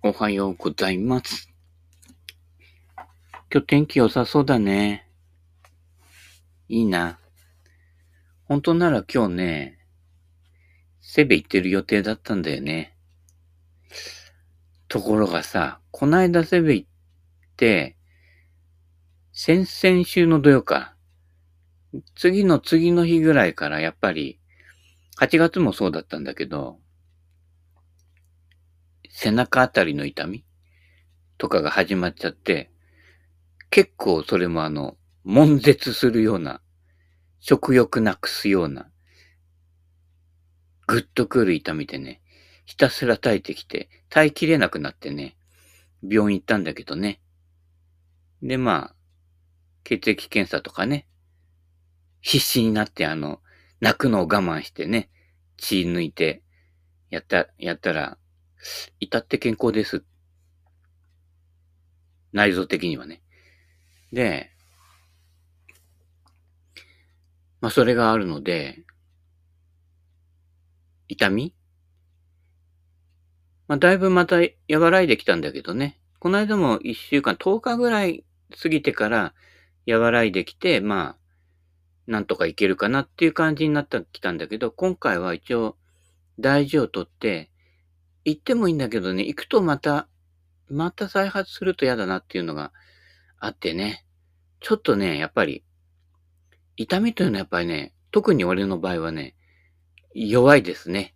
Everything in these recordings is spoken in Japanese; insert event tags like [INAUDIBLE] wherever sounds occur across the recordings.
おはようございます。今日天気良さそうだね。いいな。本当なら今日ね、セベ行ってる予定だったんだよね。ところがさ、こないだセベ行って、先々週の土曜か。次の次の日ぐらいからやっぱり、8月もそうだったんだけど、背中あたりの痛みとかが始まっちゃって、結構それもあの、悶絶するような、食欲なくすような、ぐっとくる痛みでね、ひたすら耐えてきて、耐えきれなくなってね、病院行ったんだけどね。で、まあ、血液検査とかね、必死になってあの、泣くのを我慢してね、血抜いて、やった、やったら、至って健康です。内臓的にはね。で、まあそれがあるので、痛み？まあだいぶまた和らいできたんだけどね。この間も一週間、10日ぐらい過ぎてから和らいできて、まあ、なんとかいけるかなっていう感じになってきたんだけど、今回は一応大事をとって、行ってもいいんだけどね、行くとまた、また再発すると嫌だなっていうのがあってね。ちょっとね、やっぱり、痛みというのはやっぱりね、特に俺の場合はね、弱いですね。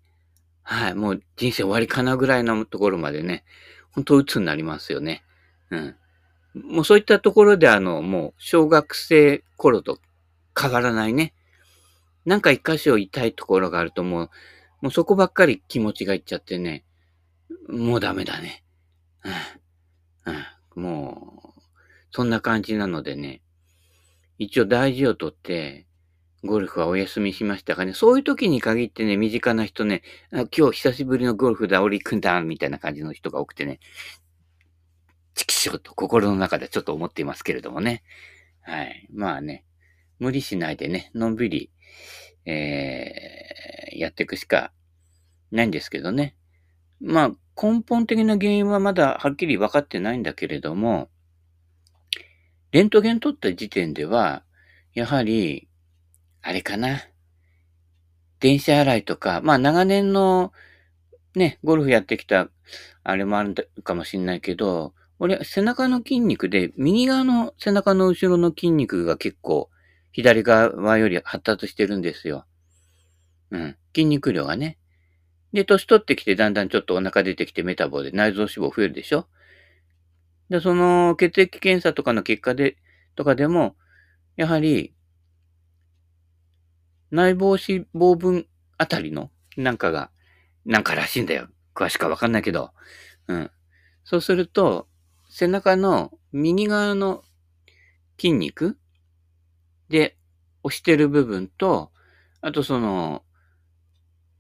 はい。もう人生終わりかなぐらいのところまでね、本当鬱になりますよね。うん。もうそういったところであの、もう小学生頃と変わらないね。なんか一箇所痛いところがあるともう、もうそこばっかり気持ちがいっちゃってね、もうダメだね。うん、もう、そんな感じなのでね、一応大事をとって、ゴルフはお休みしましたがね、そういう時に限ってね、身近な人ね、今日久しぶりのゴルフだ、俺行くんだ、みたいな感じの人が多くてね、チキショと心の中でちょっと思っていますけれどもね。はい。まあね、無理しないでね、のんびり、えー、やっていくしかないんですけどね。まあ、根本的な原因はまだはっきり分かってないんだけれども、レントゲン取った時点では、やはり、あれかな。電車洗いとか、まあ長年のね、ゴルフやってきた、あれもあるかもしんないけど、俺、背中の筋肉で、右側の背中の後ろの筋肉が結構、左側より発達してるんですよ。うん。筋肉量がね。で、年取ってきてだんだんちょっとお腹出てきてメタボで内臓脂肪増えるでしょ？で、その血液検査とかの結果で、とかでも、やはり、内房脂肪分あたりのなんかが、なんからしいんだよ。詳しくはわかんないけど。うん。そうすると、背中の右側の筋肉で押してる部分と、あとその、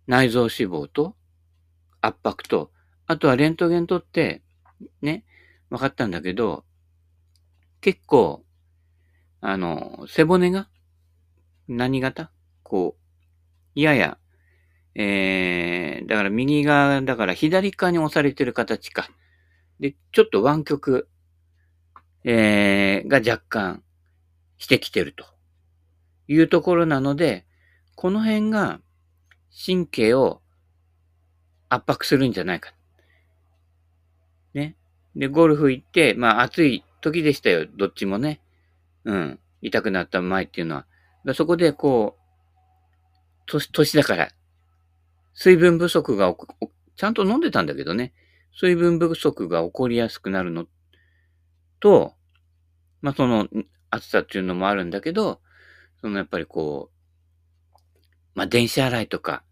内臓脂肪と圧迫と、あとはレントゲン取って、ね、分かったんだけど、結構、あの、背骨が、何型？こう、やや、えー、だから右側、だから左側に押されてる形か。で、ちょっと湾曲、えー、が若干してきてるというところなので、この辺が神経を圧迫するんじゃないか。ね。で、ゴルフ行って、まあ暑い時でしたよ、どっちもね。うん。痛くなった前っていうのは。だそこでこう、年、年だから、水分不足が、ちゃんと飲んでたんだけどね。水分不足が起こりやすくなるのと、まあその暑さっていうのもあるんだけど、そのやっぱりこう、まあ電車洗いとか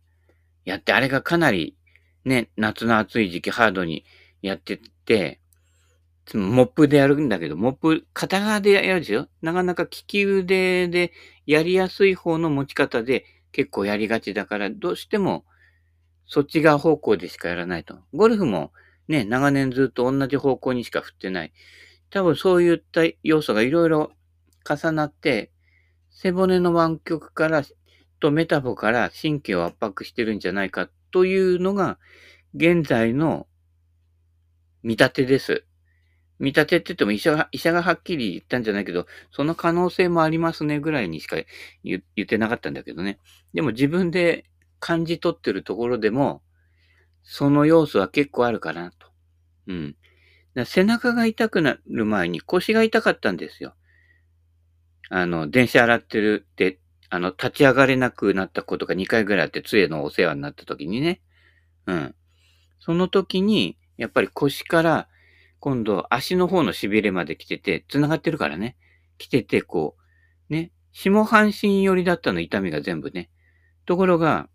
やって、あれがかなりね、夏の暑い時期ハードにやってって、モップでやるんだけど、モップ、片側でやるでしょ？なかなか利き腕でやりやすい方の持ち方で結構やりがちだから、どうしてもそっち側方向でしかやらないと。ゴルフもね、長年ずっと同じ方向にしか振ってない。多分そういった要素がいろいろ重なって、背骨の湾曲から、とメタボから神経を圧迫してるんじゃないかというのが、現在の見立てです。見立てって言っても医者が、医者がはっきり言ったんじゃないけど、その可能性もありますねぐらいにしか言ってなかったんだけどね。でも自分で感じ取ってるところでも、その要素は結構あるかなと。うん。背中が痛くなる前に腰が痛かったんですよ。あの、電車洗ってるって、あの、立ち上がれなくなったことが2回ぐらいあって、杖のお世話になった時にね。うん。その時に、やっぱり腰から今度足の方の痺れまで来てて、繋がってるからね。来てて、こう、ね、下半身寄りだったの、痛みが全部ね。ところが、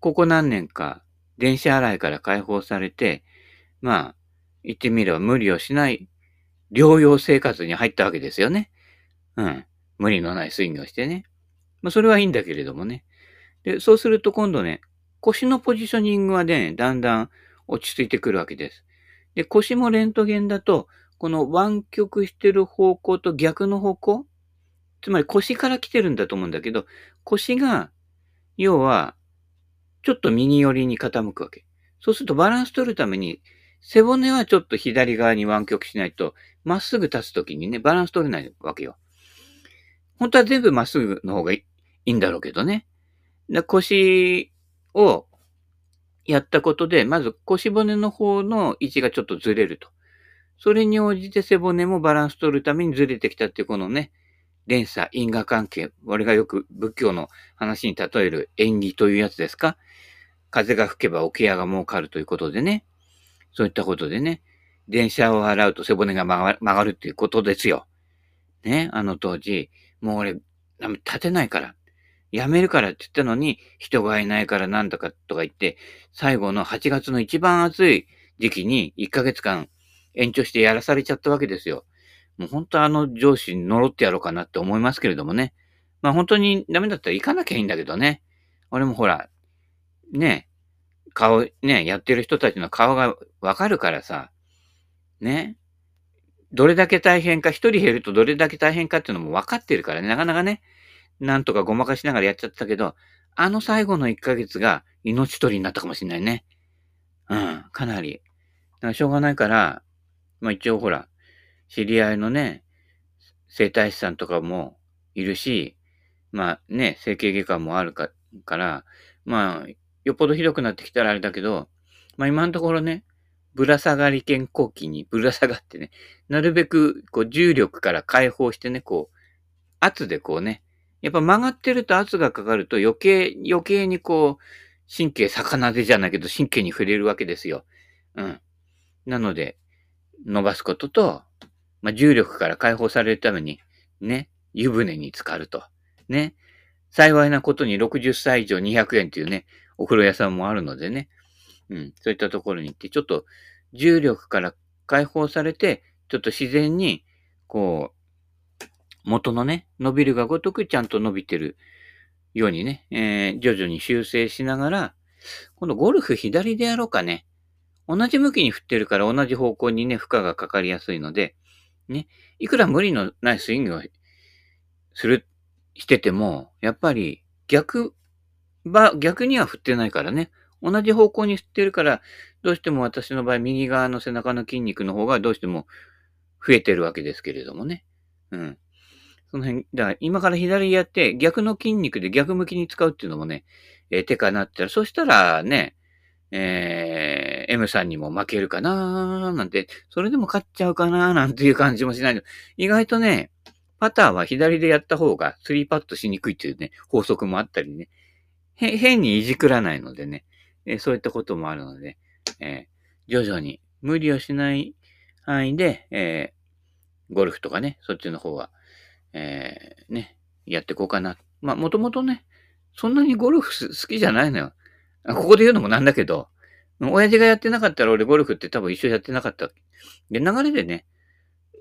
ここ何年か、電車洗いから解放されて、まあ、言ってみれば無理をしない療養生活に入ったわけですよね。うん。無理のないスイングをしてね。まあ、それはいいんだけれどもね。で、そうすると今度ね、腰のポジショニングはね、だんだん落ち着いてくるわけです。で、腰もレントゲンだと、この湾曲してる方向と逆の方向つまり腰から来てるんだと思うんだけど、腰が、要は、ちょっと右寄りに傾くわけ。そうするとバランス取るために、背骨はちょっと左側に湾曲しないと、まっすぐ立つときにね、バランス取れないわけよ。本当は全部まっすぐの方がいいんだろうけどね。腰をやったことで、まず腰骨の方の位置がちょっとずれると。それに応じて背骨もバランス取るためにずれてきたっていうこのね、連鎖、因果関係。俺がよく仏教の話に例える縁起というやつですか？風が吹けば桶屋が儲かるということでね。そういったことでね。電車を払うと背骨が曲がるっていうことですよ。ね。あの当時、もう俺、立てないから。辞めるからって言ったのに、人がいないからなんとかとか言って、最後の8月の一番暑い時期に1ヶ月間延長してやらされちゃったわけですよ。もう本当あの上司に呪ってやろうかなって思いますけれどもね。まあ本当にダメだったら行かなきゃいいんだけどね。俺もほら、ね、顔、ね、やってる人たちの顔がわかるからさ、ね、どれだけ大変か、一人減るとどれだけ大変かっていうのも分かってるからね、なかなかね、なんとかごまかしながらやっちゃったけど、あの最後の1ヶ月が命取りになったかもしれないね。うん、かなり。だからしょうがないから、まあ一応ほら、知り合いのね、生体師さんとかもいるし、まあね、整形外科もあるかから、まあ、よっぽどひどくなってきたらあれだけど、まあ今のところね、ぶら下がり健康器にぶら下がってね、なるべくこう重力から解放してね、こう、圧でこうね、やっぱ曲がってると圧がかかると余計、余計にこう、神経魚でじゃないけど神経に触れるわけですよ。うん。なので、伸ばすことと、まあ、重力から解放されるために、ね、湯船に浸かると。ね。幸いなことに60歳以上200円っていうね、お風呂屋さんもあるのでね。うん。そういったところに行って、ちょっと重力から解放されて、ちょっと自然に、こう、元のね、伸びるがごとくちゃんと伸びてるようにね、えー、徐々に修正しながら、今度ゴルフ左でやろうかね。同じ向きに振ってるから同じ方向にね、負荷がかかりやすいので、ね、いくら無理のないスイングをする、してても、やっぱり逆、ば、逆には振ってないからね。同じ方向に振ってるから、どうしても私の場合、右側の背中の筋肉の方がどうしても増えてるわけですけれどもね。うん。その辺、だから今から左やって逆の筋肉で逆向きに使うっていうのもね、えー、手かなってら、そしたらね、えー、M さんにも負けるかなーなんて、それでも勝っちゃうかなーなんていう感じもしないの。意外とね、パターは左でやった方が3パットしにくいっていうね、法則もあったりね、へ変にいじくらないのでね、えー、そういったこともあるので、えー、徐々に無理をしない範囲で、えー、ゴルフとかね、そっちの方は、えー、ね、やっていこうかな。まあ、もともとね、そんなにゴルフ好きじゃないのよ。ここで言うのもなんだけど、親父がやってなかったら俺ゴルフって多分一緒やってなかった。で、流れでね、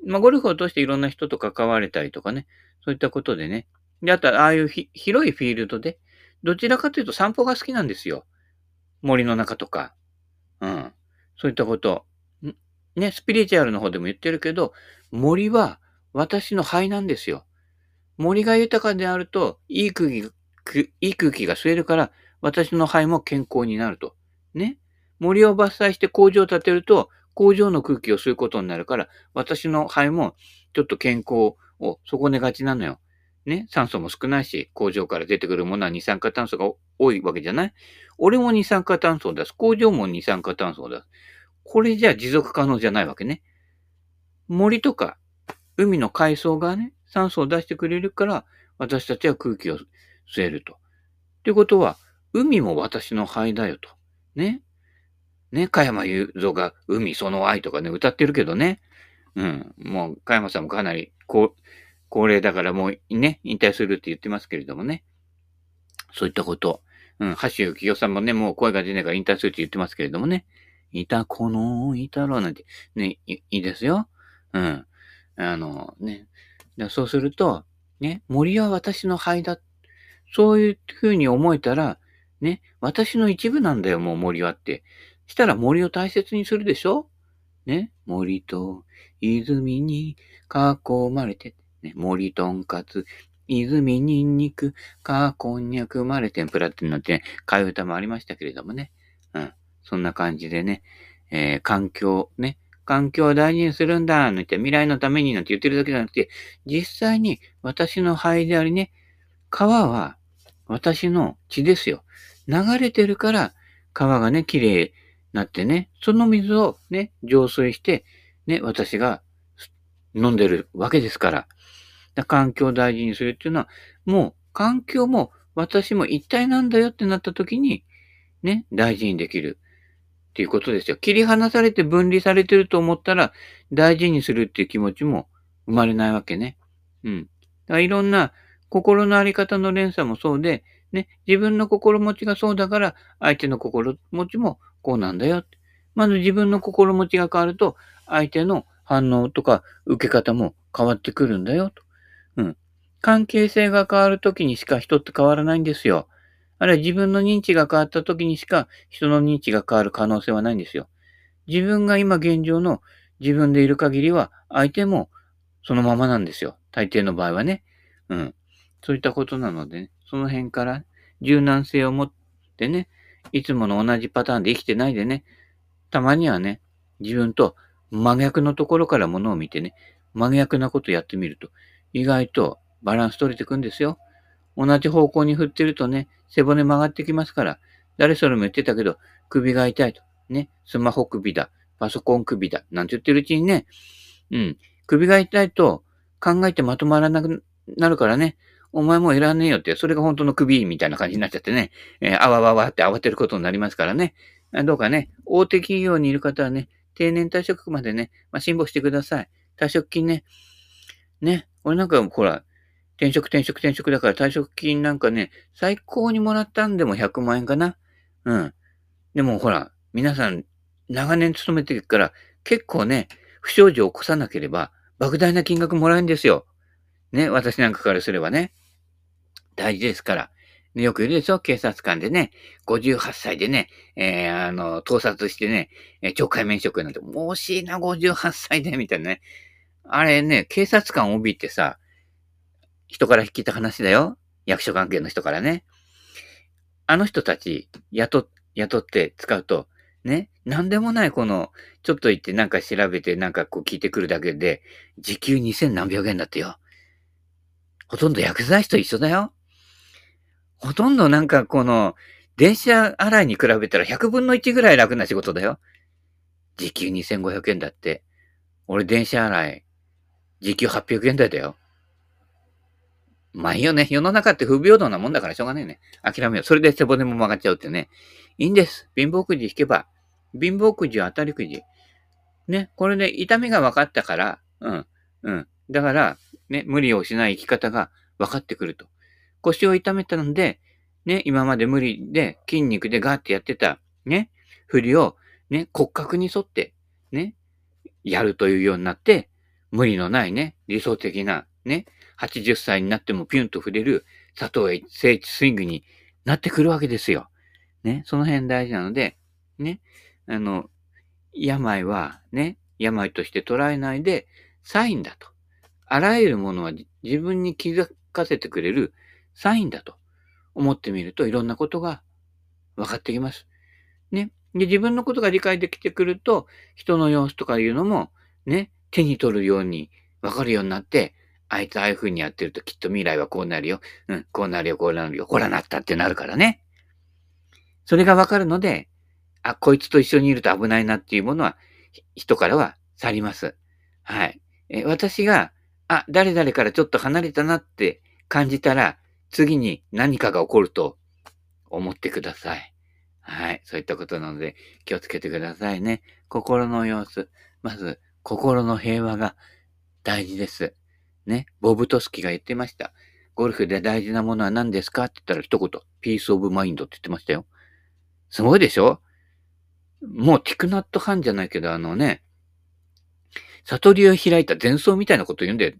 まあ、ゴルフを通していろんな人と関われたりとかね、そういったことでね。で、あとはああいう広いフィールドで、どちらかというと散歩が好きなんですよ。森の中とか。うん。そういったこと。ね、スピリチュアルの方でも言ってるけど、森は私の肺なんですよ。森が豊かであると、いい空気、いい空気が吸えるから、私の肺も健康になると。ね？森を伐採して工場を建てると、工場の空気を吸うことになるから、私の肺もちょっと健康を損ねがちなのよ。ね、酸素も少ないし、工場から出てくるものは二酸化炭素が多いわけじゃない？俺も二酸化炭素を出す。工場も二酸化炭素を出す。これじゃ持続可能じゃないわけね。森とか海の海藻がね、酸素を出してくれるから、私たちは空気を吸えると。ってことは、海も私の肺だよと。ね？ね、加山雄三が海その愛とかね、歌ってるけどね。うん。もう、加山さんもかなり高高齢だからもうね、引退するって言ってますけれどもね。そういったこと。うん。橋幸夫さんもね、もう声が出ないから引退するって言ってますけれどもね。いたこの、いたろうなんて、ね、いいですよ。うん。あの、ね。そうすると、ね、森は私の肺だ。そういうふうに思えたら、ね、私の一部なんだよ、もう森はって。したら森を大切にするでしょ？ね、森と泉に囲まれて、ね、森とんかつ、泉にんにく、かこんにゃくまれ天ぷらってなって、ね、替え歌もありましたけれどもね。うん。そんな感じでね、えー、環境、ね、環境を大事にするんだ、なんて、未来のためになんて言ってるだけじゃなくて、実際に私の肺でありね、川は私の血ですよ。流れてるから川がね、綺麗になってね、その水をね、浄水して、ね、私が飲んでるわけですから。環境を大事にするっていうのは、もう環境も私も一体なんだよってなった時に、ね、大事にできる。っていうことですよ。切り離されて分離されてると思ったら、大事にするっていう気持ちも生まれないわけね。うん。だからいろんな心のあり方の連鎖もそうで、ね、自分の心持ちがそうだから、相手の心持ちもこうなんだよ。まず自分の心持ちが変わると、相手の反応とか受け方も変わってくるんだよ。と。うん。関係性が変わるときにしか人って変わらないんですよ。あるいは自分の認知が変わった時にしか人の認知が変わる可能性はないんですよ。自分が今現状の自分でいる限りは相手もそのままなんですよ。大抵の場合はね。うん。そういったことなのでね、その辺から柔軟性を持ってね、いつもの同じパターンで生きてないでね、たまにはね、自分と真逆のところからものを見てね、真逆なことやってみると、意外とバランス取れてくんですよ。同じ方向に振ってるとね、背骨曲がってきますから、誰それも言ってたけど、首が痛いと。ね、スマホ首だ、パソコン首だ、なんて言ってるうちにね、うん、首が痛いと考えてまとまらなくなるからね、お前もういらねえよって、それが本当の首みたいな感じになっちゃってね、えー、あわわわって慌てることになりますからね。どうかね、大手企業にいる方はね、定年退職までね、まあ、辛抱してください。退職金ね。ね。俺なんかほら、転職転職転職だから退職金なんかね、最高にもらったんでも100万円かな。うん。でもほら、皆さん長年勤めてるから結構ね、不祥事を起こさなければ莫大な金額もらえるんですよ。ね、私なんかからすればね。大事ですから。よくいるでしょ？警察官でね、58歳でね、えー、あの、盗撮してね、えー、懲戒免職なんて、もう惜しいな、58歳で、みたいなね。あれね、警察官帯ってさ、人から聞いた話だよ。役所関係の人からね。あの人たち、雇、雇って使うと、ね、なんでもないこの、ちょっと言ってなんか調べてなんかこう聞いてくるだけで、時給2000何百円だってよ。ほとんど薬剤師と一緒だよ。ほとんどなんかこの、電車洗いに比べたら100分の1ぐらい楽な仕事だよ。時給2500円だって。俺電車洗い、時給800円台だよ。まあいいよね。世の中って不平等なもんだからしょうがないね。諦めよう。それで背骨も曲がっちゃうってね。いいんです。貧乏くじ引けば。貧乏くじは当たりくじ。ね。これで痛みが分かったから、うん、うん。だから、ね、無理をしない生き方が分かってくると。腰を痛めたので、ね、今まで無理で筋肉でガーってやってた、ね、振りを、ね、骨格に沿って、ね、やるというようになって、無理のないね、理想的な、ね、80歳になってもピュンと触れる佐藤聖地スイングになってくるわけですよ。ね、その辺大事なので、ね、あの、病はね、病として捉えないで、サインだと。あらゆるものは自分に気づかせてくれるサインだと思ってみるといろんなことが分かってきます。ね。で、自分のことが理解できてくると、人の様子とかいうのも、ね、手に取るように、わかるようになって、あいつああいう風にやってるときっと未来はこうなるよ。うん、こうなるよ、こうなるよ。ほらなったってなるからね。それがわかるので、あ、こいつと一緒にいると危ないなっていうものは、人からは去ります。はい。え私が、あ、誰々からちょっと離れたなって感じたら、次に何かが起こると思ってください。はい。そういったことなので気をつけてくださいね。心の様子。まず、心の平和が大事です。ね。ボブトスキが言ってました。ゴルフで大事なものは何ですかって言ったら一言、 peace of mind って言ってましたよ。すごいでしょ？もうティクナットハンじゃないけど、あのね、悟りを開いた禅僧みたいなこと言うんだよ。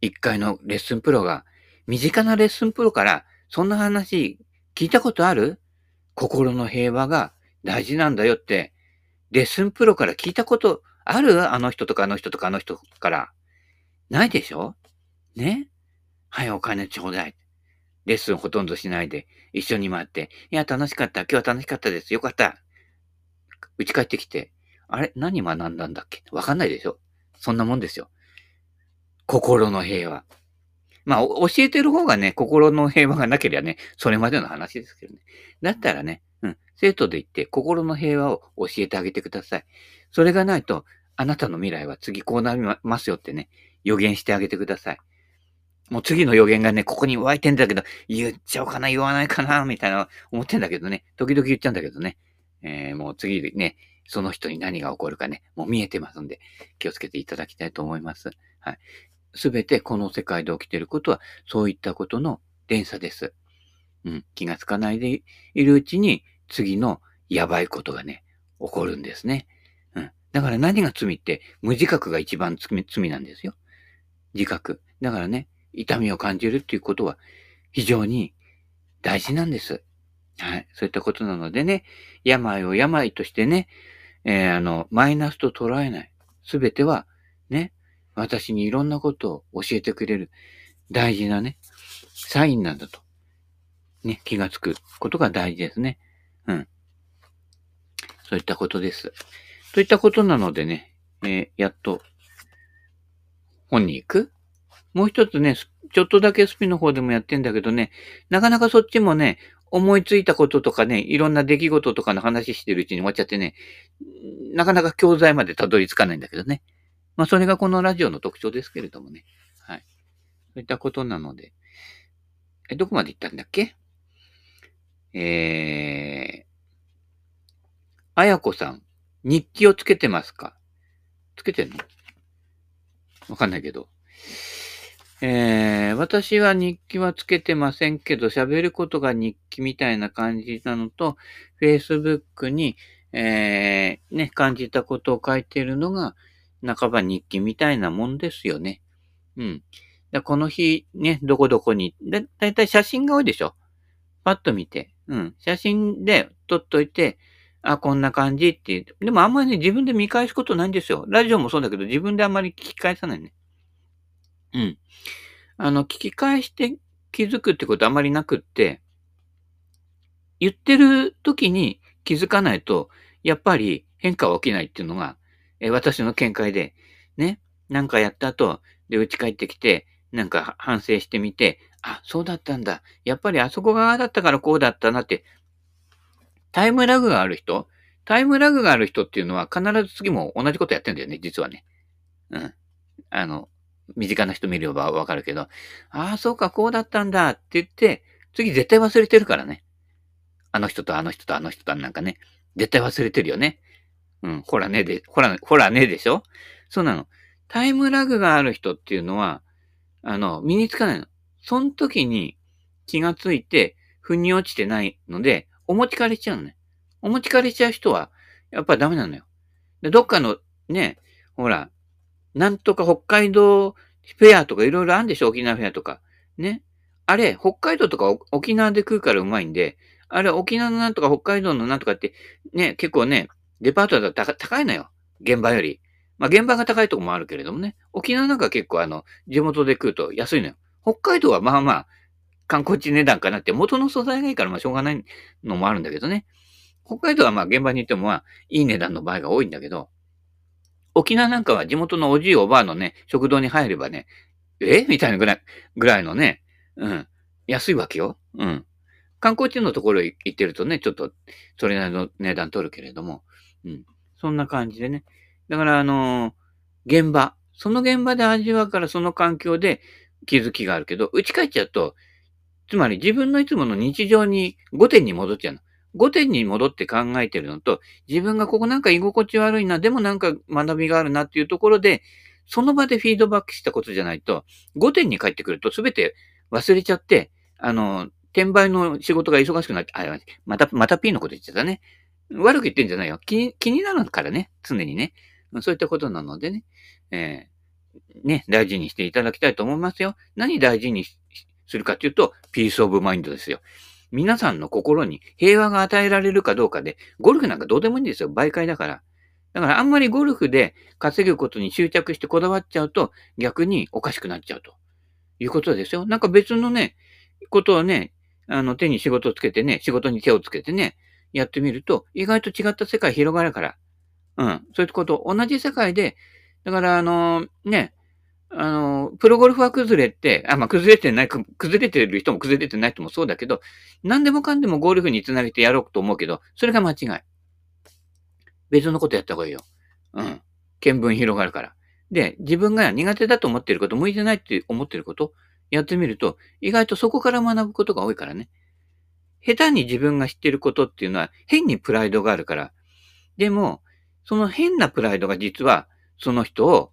一介のレッスンプロが、身近なレッスンプロから、そんな話聞いたことある？心の平和が大事なんだよって、レッスンプロから聞いたことある？あの人とかあの人とかあの人から。ないでしょ？ね？はい、お金ちょうだい。レッスンほとんどしないで、一緒に回って、いや、楽しかった。今日は楽しかったです。よかった。打ち帰ってきて、あれ？何学んだんだっけ？わかんないでしょ？そんなもんですよ。心の平和。まあ、教えてる方がね、心の平和がなければね、それまでの話ですけどね。だったらね、うん、生徒で言って心の平和を教えてあげてください。それがないと、あなたの未来は次こうなりますよってね、予言してあげてください。もう次の予言がね、ここに湧いてんだけど、言っちゃおうかな、言わないかな、みたいな思ってんだけどね、時々言っちゃうんだけどね、えー、もう次ね、その人に何が起こるかね、もう見えてますんで、気をつけていただきたいと思います。はい。すべてこの世界で起きていることは、そういったことの連鎖です。うん。気がつかないでいるうちに、次のやばいことがね、起こるんですね。うん。だから何が罪って、無自覚が一番罪なんですよ。自覚。だからね、痛みを感じるっていうことは、非常に大事なんです。はい。そういったことなのでね、病を病としてね、えー、あの、マイナスと捉えない。すべては、ね、私にいろんなことを教えてくれる大事なね、サインなんだと。ね、気がつくことが大事ですね。うん。そういったことです。といったことなのでね、えー、やっと、本に行くもう一つね、ちょっとだけスピの方でもやってんだけどね、なかなかそっちもね、思いついたこととかね、いろんな出来事とかの話してるうちに終わっちゃってね、なかなか教材までたどり着かないんだけどね。まあ、それがこのラジオの特徴ですけれどもね。はい。そういったことなので。え、どこまで行ったんだっけ？えー、あやこさん、日記をつけてますか？つけてんの？わかんないけど。えー、私は日記はつけてませんけど、喋ることが日記みたいな感じなのと、Facebook に、えー、ね、感じたことを書いているのが、半ば日記みたいなもんですよね。うん。だこの日、ね、どこどこに、だ、だいたい写真が多いでしょ？パッと見て。うん。写真で撮っといて、あ、こんな感じっていう。でもあんまりね、自分で見返すことないんですよ。ラジオもそうだけど、自分であんまり聞き返さないね。うん。あの、聞き返して気づくってことあんまりなくって、言ってる時に気づかないと、やっぱり変化は起きないっていうのが、え私の見解で、ね、なんかやった後、で、家帰ってきて、なんか反省してみて、あ、そうだったんだ。やっぱりあそこ側だったからこうだったなって、タイムラグがある人？タイムラグがある人っていうのは必ず次も同じことやってんだよね、実はね。うん。あの、身近な人見ればわかるけど、ああ、そうか、こうだったんだって言って、次絶対忘れてるからね。あの人とあの人とあの人となんかね、絶対忘れてるよね。うん、ほらねで、ほら、ほらねでしょ？そうなの。タイムラグがある人っていうのは、あの、身につかないの。その時に気がついて、腑に落ちてないので、お持ち帰りしちゃうのね。お持ち帰りしちゃう人は、やっぱダメなのよ。で、どっかの、ね、ほら、なんとか北海道フェアとかいろいろあるんでしょ？沖縄フェアとか。ね。あれ、北海道とか沖縄で食うからうまいんで、あれ、沖縄のなんとか北海道のなんとかって、ね、結構ね、デパートだと高いのよ。現場より。まあ、現場が高いとこもあるけれどもね。沖縄なんか結構あの、地元で食うと安いのよ。北海道はまあまあ、観光地値段かなって、元の素材がいいからまあしょうがないのもあるんだけどね。北海道はまあ現場に行ってもまあ、いい値段の場合が多いんだけど、沖縄なんかは地元のおじいおばあのね、食堂に入ればね、え？みたいなぐらい、ぐらいのね、うん、安いわけよ。うん。観光地のところ行ってるとね、ちょっと、それなりの値段取るけれども、うん。そんな感じでね。だから、あの、現場。その現場で味わうからその環境で気づきがあるけど、打ち帰っちゃうと、つまり自分のいつもの日常に5点に戻っちゃうの。5点に戻って考えてるのと、自分がここなんか居心地悪いな、でもなんか学びがあるなっていうところで、その場でフィードバックしたことじゃないと、5点に帰ってくると全て忘れちゃって、あの、転売の仕事が忙しくなって、あ、また、また P のこと言っちゃったね。悪く言ってんじゃないよ。気気になるからね、常にね。そういったことなのでね、えー、ね、大事にしていただきたいと思いますよ。何大事にするかっていうと、 peace of mind ですよ。皆さんの心に平和が与えられるかどうかで、ゴルフなんかどうでもいいんですよ。媒介だから。だからあんまりゴルフで稼ぐことに執着してこだわっちゃうと、逆におかしくなっちゃうということですよ。なんか別のね、ことをね、あの手に仕事をつけてね、仕事に手をつけてね、やってみると、意外と違った世界広がるから。うん。そういうこと、同じ世界で、だからあの、ね、あの、プロゴルファー崩れて、あ、まあ、崩れてない、崩れてる人も崩れてない人もそうだけど、何でもかんでもゴルフにつなげてやろうと思うけど、それが間違い。別のことやった方がいいよ。うん。見聞広がるから。で、自分が苦手だと思ってること、向いてないって思ってること、やってみると、意外とそこから学ぶことが多いからね。下手に自分が知ってることっていうのは変にプライドがあるから。でも、その変なプライドが実は、その人を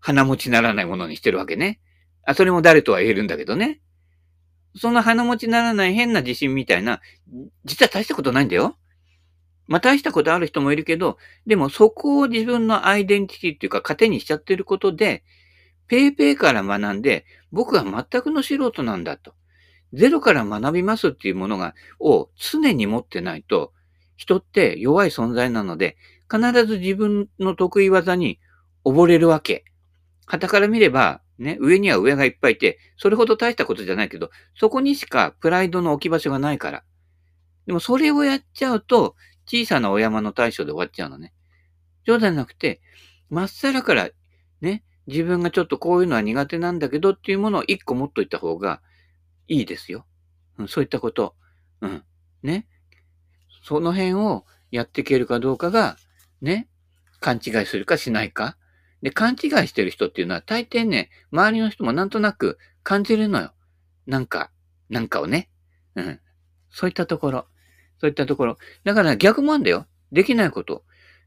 鼻持ちならないものにしてるわけね。あ、それも誰とは言えるんだけどね。その鼻持ちならない変な自信みたいな、実は大したことないんだよ。まあ大したことある人もいるけど、でもそこを自分のアイデンティティっていうか糧にしちゃってることで、ペイペイから学んで、僕は全くの素人なんだと。ゼロから学びますっていうものが、を常に持ってないと、人って弱い存在なので、必ず自分の得意技に溺れるわけ。傍から見れば、ね、上には上がいっぱいいて、それほど大したことじゃないけど、そこにしかプライドの置き場所がないから。でもそれをやっちゃうと、小さなお山の大将で終わっちゃうのね。冗談じゃなくて、まっさらから、ね、自分がちょっとこういうのは苦手なんだけどっていうものを一個持っといた方がいいですよ。うん、そういったこと。うん。ね。その辺をやっていけるかどうかが、ね、勘違いするかしないか。で、勘違いしてる人っていうのは大抵ね、周りの人もなんとなく感じるのよ。なんか、なんかをね。うん。そういったところ。そういったところ。だから逆もあんだよ。できないこと。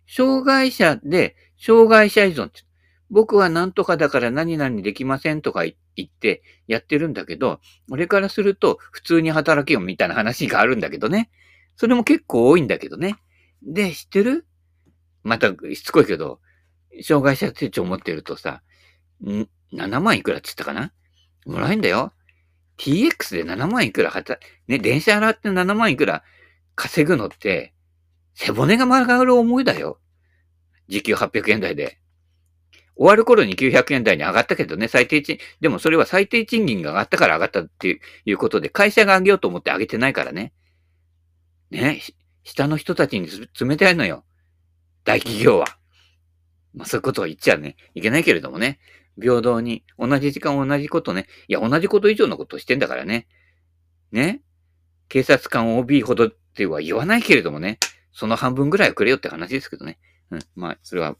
障害者で、障害者依存。僕は何とかだから何々できませんとか言ってやってるんだけど、俺からすると普通に働けよみたいな話があるんだけどね。それも結構多いんだけどね。で、知ってる？またしつこいけど、障害者手帳持ってるとさ、ん、7万いくらって言ったかな？もらえんだよ。TX で7万いくらはた、ね、電車払って7万いくら稼ぐのって、背骨が曲がる思いだよ。時給800円台で。終わる頃に900円台に上がったけどね、最低賃、でもそれは最低賃金が上がったから上がったっていうことで、会社が上げようと思って上げてないからね。ね、下の人たちに冷たいのよ。大企業は。まあそういうことを言っちゃね、いけないけれどもね。平等に、同じ時間同じことね。いや、同じこと以上のことをしてんだからね。ね。警察官 OB ほどっては言わないけれどもね。その半分ぐらいはくれよって話ですけどね。うん。まあ、それは、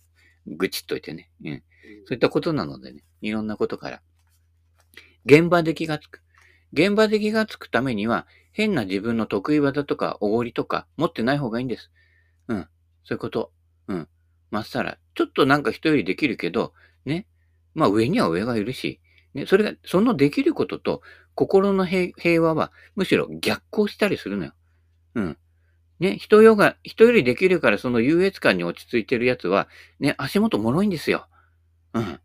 愚痴っといてね。うん。そういったことなのでね。いろんなことから。現場で気がつく。現場で気がつくためには、変な自分の得意技とか、おごりとか、持ってない方がいいんです。うん。そういうこと。うん。まっさら。ちょっとなんか人よりできるけど、ね。まあ上には上がいるし、ね。それが、そのできることと、心の平和は、むしろ逆行したりするのよ。うん。ね、人よが、人よりできるからその優越感に落ち着いてるやつは、ね、足元脆いんですよ。うん。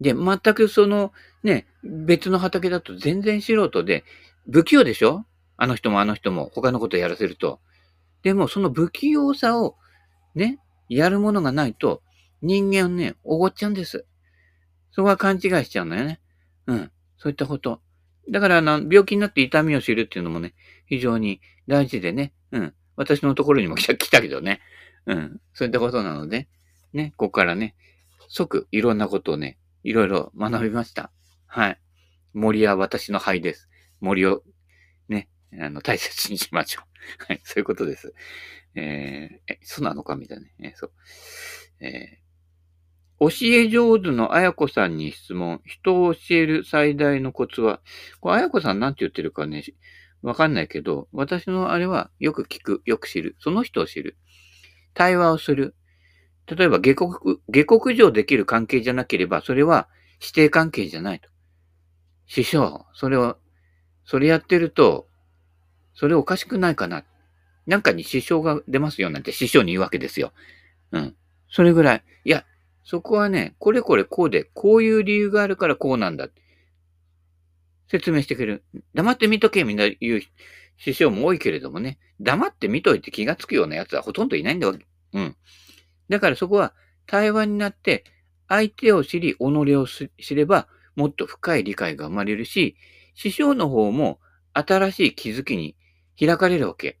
で、全くその、ね、別の畑だと全然素人で、不器用でしょ？あの人もあの人も他のことやらせると。でも、その不器用さを、ね、やるものがないと、人間をね、おごっちゃうんです。そこは勘違いしちゃうんだよね。うん。そういったこと。だから、あの、病気になって痛みを知るっていうのもね、非常に大事でね、うん。私のところにも来た [LAUGHS] 来たけどね。うん。そういったことなので、ね、ここからね、即いろんなことをね、いろいろ学びました。はい。森は私の灰です。森を、ね、あの、大切にしましょう。はい、そういうことです。えー、え、そうなのかみたいなね。えそう。えー、教え上手のあやこさんに質問。人を教える最大のコツは、これあやこさんなんて言ってるかね、わかんないけど、私のあれはよく聞く、よく知る。その人を知る。対話をする。例えば下克、下克上できる関係じゃなければ、それは指定関係じゃないと。師匠、それを、それやってると、それおかしくないかな。なんかに支障が出ますよなんて師匠に言うわけですよ。うん。それぐらい。いや、そこはね、これこれこうで、こういう理由があるからこうなんだ。説明してくれる。黙って見とけみんな言う師匠も多いけれどもね、黙って見といて気がつくような奴はほとんどいないんだわけ。うん。だからそこは対話になって、相手を知り、己を知れば、もっと深い理解が生まれるし、師匠の方も新しい気づきに開かれるわけ。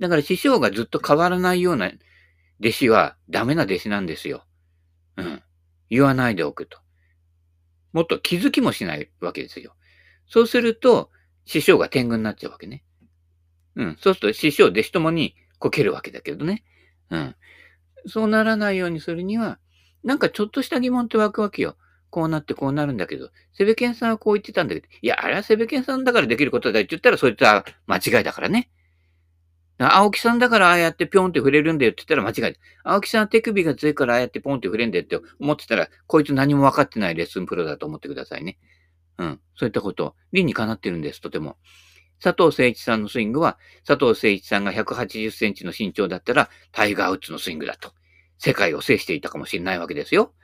だから師匠がずっと変わらないような弟子はダメな弟子なんですよ。うん。言わないでおくと。もっと気づきもしないわけですよ。そうすると、師匠が天狗になっちゃうわけね。うん。そうすると師匠、弟子ともにこけるわけだけどね。うん。そうならないようにするには、なんかちょっとした疑問って湧くわけよ。こうなってこうなるんだけど、セベケンさんはこう言ってたんだけど、いや、あれはセベケンさんだからできることだって言ったら、そいつは間違いだからね。青木さんだからああやってピョンって触れるんだよって言ったら間違い。青木さんは手首が強いからああやってポンって触れるんだよって思ってたら、こいつ何も分かってないレッスンプロだと思ってくださいね。うん。そういったこと。理にかなってるんです、とても。佐藤誠一さんのスイングは、佐藤誠一さんが180センチの身長だったら、タイガー・ウッズのスイングだと。世界を制していたかもしれないわけですよ。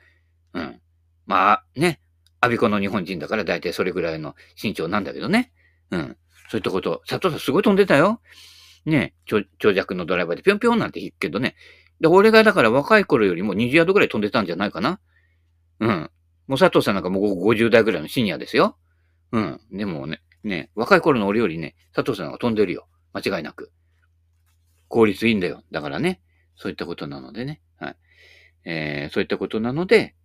うん。まあ、ね。アビコの日本人だから大体それぐらいの身長なんだけどね。うん。そういったこと。佐藤さんすごい飛んでたよ。ね、長尺のドライバーでぴょんぴょんなんて言うけどね。で、俺がだから若い頃よりも20ヤードぐらい飛んでたんじゃないかな。うん。もう佐藤さんなんかもう50代ぐらいのシニアですよ。うん。でもね、ね、若い頃の俺よりね、佐藤さんが飛んでるよ。間違いなく。効率いいんだよ。だからね、そういったことなのでね。はい。えー、そういったことなので、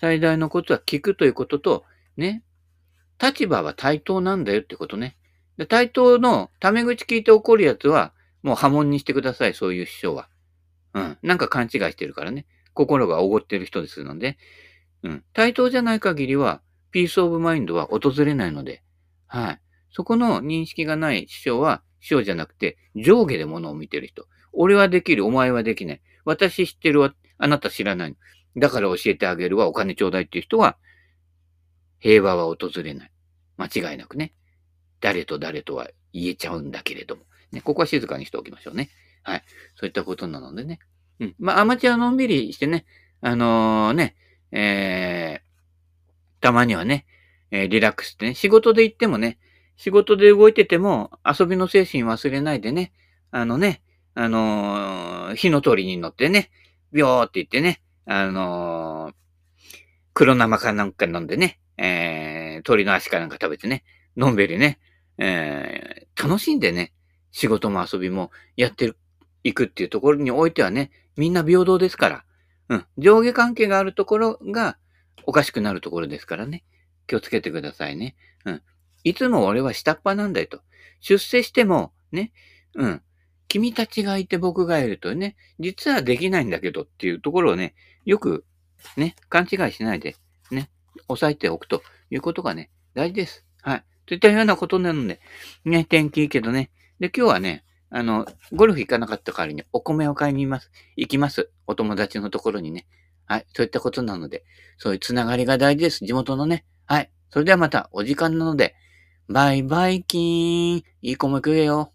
最大のことは聞くということと、ね、立場は対等なんだよってことね。で、対等のタメ口聞いて怒るやつは、もう波紋にしてください、そういう師匠は。うん。なんか勘違いしてるからね。心がおごってる人ですので。うん。対等じゃない限りは、 peace of mind は訪れないので。はい。そこの認識がない師匠は、師匠じゃなくて、上下で物を見てる人。俺はできる、お前はできない。私知ってるわ、あなた知らない。だから教えてあげるわ、お金ちょうだいっていう人は、平和は訪れない。間違いなくね。誰と誰とは言えちゃうんだけれども。ね、ここは静かにしておきましょうね。はい。そういったことなのでね。うん。まあ、アマチュアのんびりしてね、あのー、ね、えー、たまにはね、えー、リラックスしてね、仕事で行ってもね、仕事で動いてても遊びの精神忘れないでね、あのね、あのー、火の鳥に乗ってね、ビョーって言ってね、あのー、黒生かなんか飲んでね、えー、鳥の足かなんか食べてね、のんべりね、えー、楽しんでね、仕事も遊びもやってる、いくっていうところにおいてはね、みんな平等ですから。うん。上下関係があるところがおかしくなるところですからね。気をつけてくださいね。うん。いつも俺は下っ端なんだよと。出世しても、ね、うん。君たちがいて僕がいるとね、実はできないんだけどっていうところをね、よくね、勘違いしないで、ね、押さえておくということがね、大事です。はい。といったようなことなので、ね、天気いいけどね。で、今日はね、あの、ゴルフ行かなかった代わりにお米を買いに行きます。行きます。お友達のところにね。はい。そういったことなので、そういうつながりが大事です。地元のね。はい。それではまたお時間なので、バイバイキーン。いい米食えよ。